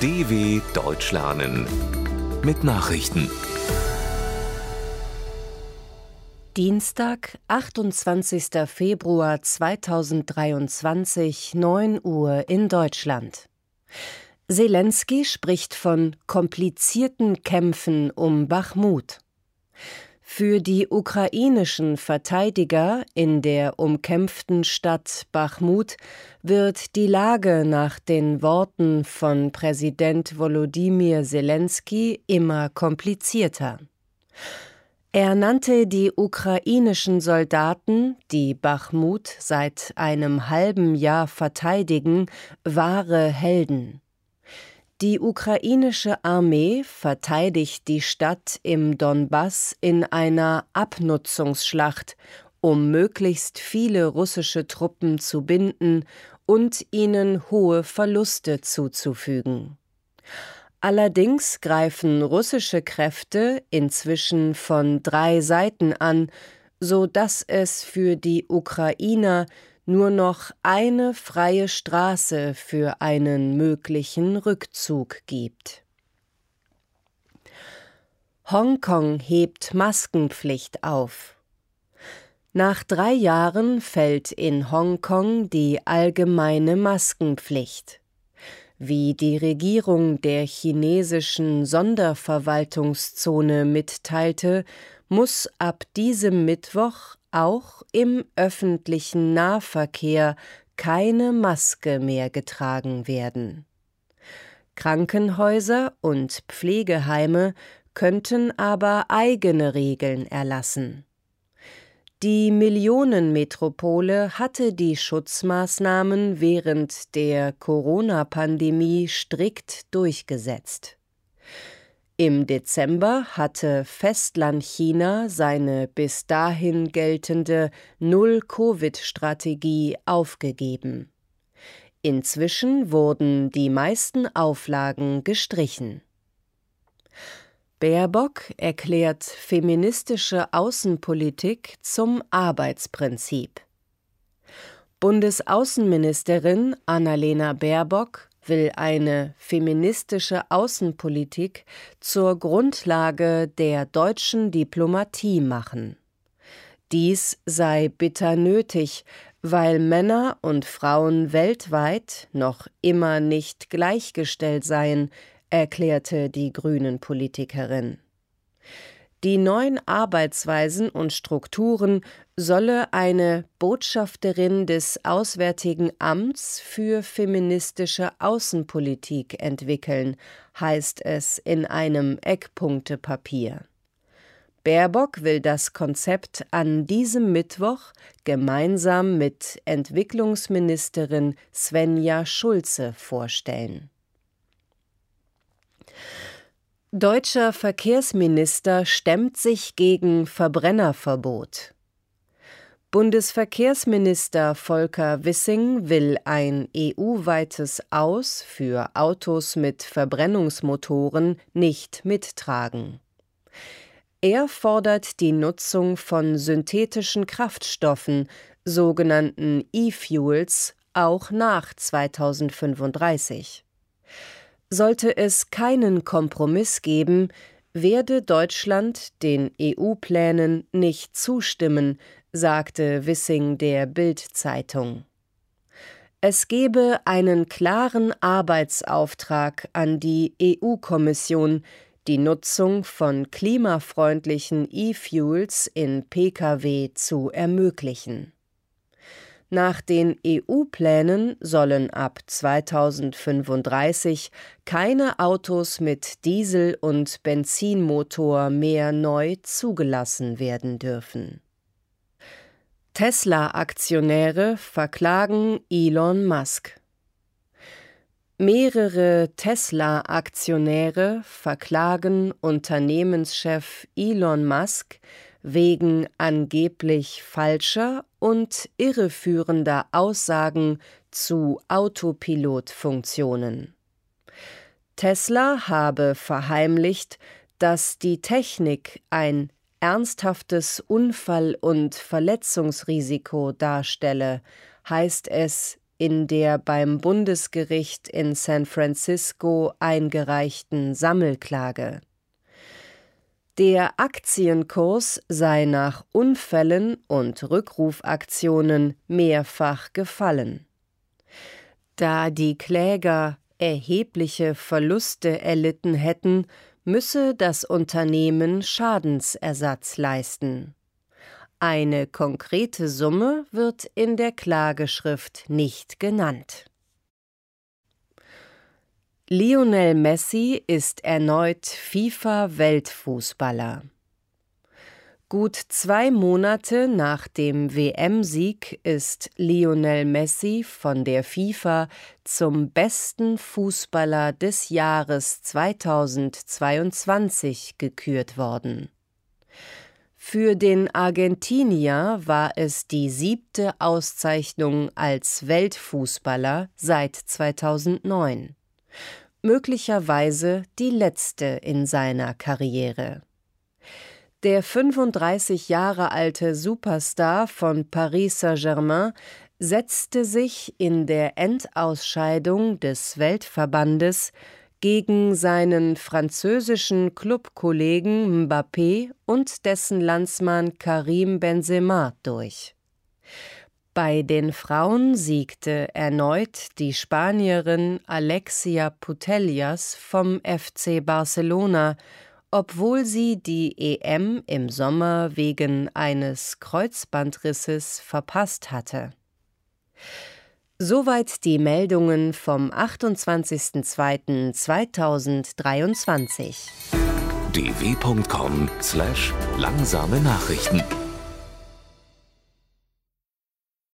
DW Deutsch lernen mit Nachrichten. Dienstag, 28. Februar 2023, 9 Uhr in Deutschland. Zelensky spricht von komplizierten Kämpfen um Bachmut. Für die ukrainischen Verteidiger in der umkämpften Stadt Bachmut wird die Lage nach den Worten von Präsident Volodymyr Zelensky immer komplizierter. Er nannte die ukrainischen Soldaten, die Bachmut seit einem halben Jahr verteidigen, wahre Helden. Die ukrainische Armee verteidigt die Stadt im Donbass in einer Abnutzungsschlacht, um möglichst viele russische Truppen zu binden und ihnen hohe Verluste zuzufügen. Allerdings greifen russische Kräfte inzwischen von drei Seiten an, so dass es für die Ukrainer nur noch eine freie Straße für einen möglichen Rückzug gibt. Hongkong hebt Maskenpflicht auf. Nach drei Jahren fällt in Hongkong die allgemeine Maskenpflicht. Wie die Regierung der chinesischen Sonderverwaltungszone mitteilte, muss ab diesem Mittwoch auch im öffentlichen Nahverkehr keine Maske mehr getragen werden. Krankenhäuser und Pflegeheime könnten aber eigene Regeln erlassen. Die Millionenmetropole hatte die Schutzmaßnahmen während der Corona-Pandemie strikt durchgesetzt. Im Dezember hatte Festlandchina seine bis dahin geltende Null-Covid-Strategie aufgegeben. Inzwischen wurden die meisten Auflagen gestrichen. Baerbock erklärt feministische Außenpolitik zum Arbeitsprinzip. Bundesaußenministerin Annalena Baerbock will eine feministische Außenpolitik zur Grundlage der deutschen Diplomatie machen. Dies sei bitter nötig, weil Männer und Frauen weltweit noch immer nicht gleichgestellt seien, erklärte die Grünen Politikerin. Die neuen Arbeitsweisen und Strukturen solle eine Botschafterin des Auswärtigen Amts für feministische Außenpolitik entwickeln, heißt es in einem Eckpunktepapier. Baerbock will das Konzept an diesem Mittwoch gemeinsam mit Entwicklungsministerin Svenja Schulze vorstellen. Deutscher Verkehrsminister stemmt sich gegen Verbrennerverbot. Bundesverkehrsminister Volker Wissing will ein EU-weites Aus für Autos mit Verbrennungsmotoren nicht mittragen. Er fordert die Nutzung von synthetischen Kraftstoffen, sogenannten E-Fuels, auch nach 2035. Sollte es keinen Kompromiss geben, werde Deutschland den EU-Plänen nicht zustimmen, sagte Wissing der Bild-Zeitung. Es gebe einen klaren Arbeitsauftrag an die EU-Kommission, die Nutzung von klimafreundlichen E-Fuels in Pkw zu ermöglichen. Nach den EU-Plänen sollen ab 2035 keine Autos mit Diesel- und Benzinmotor mehr neu zugelassen werden dürfen. Tesla-Aktionäre verklagen Elon Musk. Mehrere Tesla-Aktionäre verklagen Unternehmenschef Elon Musk wegen angeblich falscher und irreführender Aussagen zu Autopilotfunktionen. Tesla habe verheimlicht, dass die Technik ein ernsthaftes Unfall- und Verletzungsrisiko darstelle, heißt es in der beim Bundesgericht in San Francisco eingereichten Sammelklage. Der Aktienkurs sei nach Unfällen und Rückrufaktionen mehrfach gefallen. Da die Kläger erhebliche Verluste erlitten hätten, müsse das Unternehmen Schadensersatz leisten. Eine konkrete Summe wird in der Klageschrift nicht genannt. Lionel Messi ist erneut FIFA-Weltfußballer. Gut zwei Monate nach dem WM-Sieg ist Lionel Messi von der FIFA zum besten Fußballer des Jahres 2022 gekürt worden. Für den Argentinier war es die siebte Auszeichnung als Weltfußballer seit 2009 möglicherweise die letzte in seiner Karriere. Der 35 Jahre alte Superstar von Paris Saint-Germain setzte sich in der Endausscheidung des Weltverbandes gegen seinen französischen Clubkollegen Mbappé und dessen Landsmann Karim Benzema durch. Bei den Frauen siegte erneut die Spanierin Alexia Putellas vom FC Barcelona, obwohl sie die EM im Sommer wegen eines Kreuzbandrisses verpasst hatte. Soweit die Meldungen vom 28.02.2023. dw.com/langsame Nachrichten